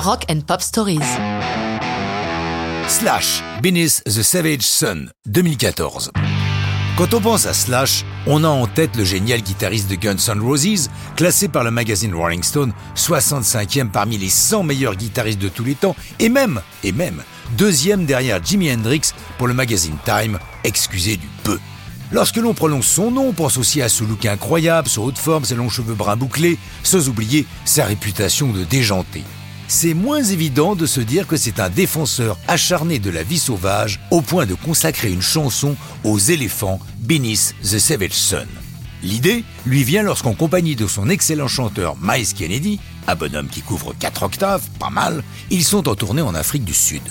Rock and Pop Stories. Slash, Beneath the Savage Sun, 2014. Quand on pense à Slash, on a en tête le génial guitariste de Guns N' Roses, classé par le magazine Rolling Stone 65e parmi les 100 meilleurs guitaristes de tous les temps, et même, et même, deuxième derrière Jimi Hendrix pour le magazine Time, excusez du peu. Lorsque l'on prononce son nom, on pense aussi à ce look incroyable, son haute forme, ses longs cheveux bruns bouclés, sans oublier sa réputation de déjanté c'est moins évident de se dire que c'est un défenseur acharné de la vie sauvage au point de consacrer une chanson aux éléphants Beneath the Savage Sun. L'idée lui vient lorsqu'en compagnie de son excellent chanteur Miles Kennedy, un bonhomme qui couvre 4 octaves, pas mal, ils sont en tournée en Afrique du Sud.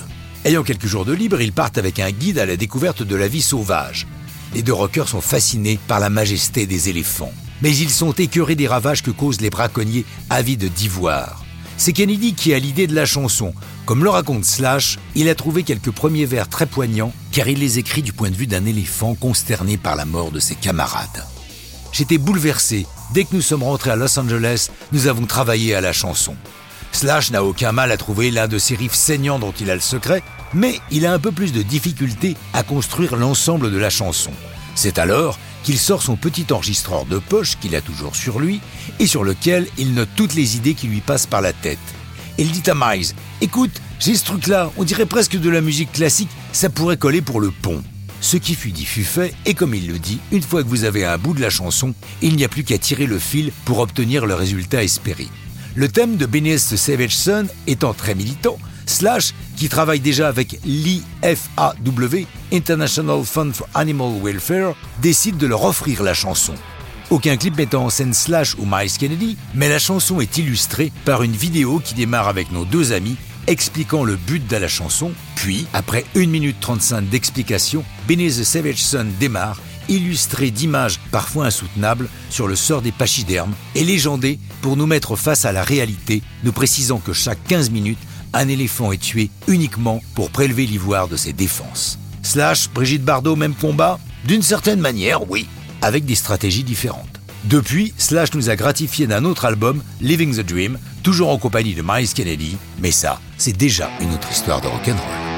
Ayant quelques jours de libre, ils partent avec un guide à la découverte de la vie sauvage. Les deux rockers sont fascinés par la majesté des éléphants, mais ils sont écœurés des ravages que causent les braconniers avides d'ivoire. C'est Kennedy qui a l'idée de la chanson. Comme le raconte Slash, il a trouvé quelques premiers vers très poignants car il les écrit du point de vue d'un éléphant consterné par la mort de ses camarades. J'étais bouleversé. Dès que nous sommes rentrés à Los Angeles, nous avons travaillé à la chanson. Slash n'a aucun mal à trouver l'un de ces riffs saignants dont il a le secret, mais il a un peu plus de difficulté à construire l'ensemble de la chanson. C'est alors qu'il sort son petit enregistreur de poche qu'il a toujours sur lui et sur lequel il note toutes les idées qui lui passent par la tête. Il dit à Miles Écoute, j'ai ce truc-là, on dirait presque de la musique classique, ça pourrait coller pour le pont. Ce qui fut dit fut fait, et comme il le dit, une fois que vous avez un bout de la chanson, il n'y a plus qu'à tirer le fil pour obtenir le résultat espéré. Le thème de Beneath Savage Son étant très militant, Slash, qui travaille déjà avec l'IFAW, International Fund for Animal Welfare, décide de leur offrir la chanson. Aucun clip mettant en scène Slash ou Miles Kennedy, mais la chanson est illustrée par une vidéo qui démarre avec nos deux amis expliquant le but de la chanson, puis, après 1 minute 35 d'explication, Beneath the Savage Son démarre, illustré d'images parfois insoutenables sur le sort des pachydermes et légendé pour nous mettre face à la réalité, nous précisant que chaque 15 minutes, un éléphant est tué uniquement pour prélever l'ivoire de ses défenses. Slash, Brigitte Bardot, même combat D'une certaine manière, oui, avec des stratégies différentes. Depuis, Slash nous a gratifié d'un autre album, Living the Dream, toujours en compagnie de Miles Kennedy, mais ça, c'est déjà une autre histoire de rock'n'roll.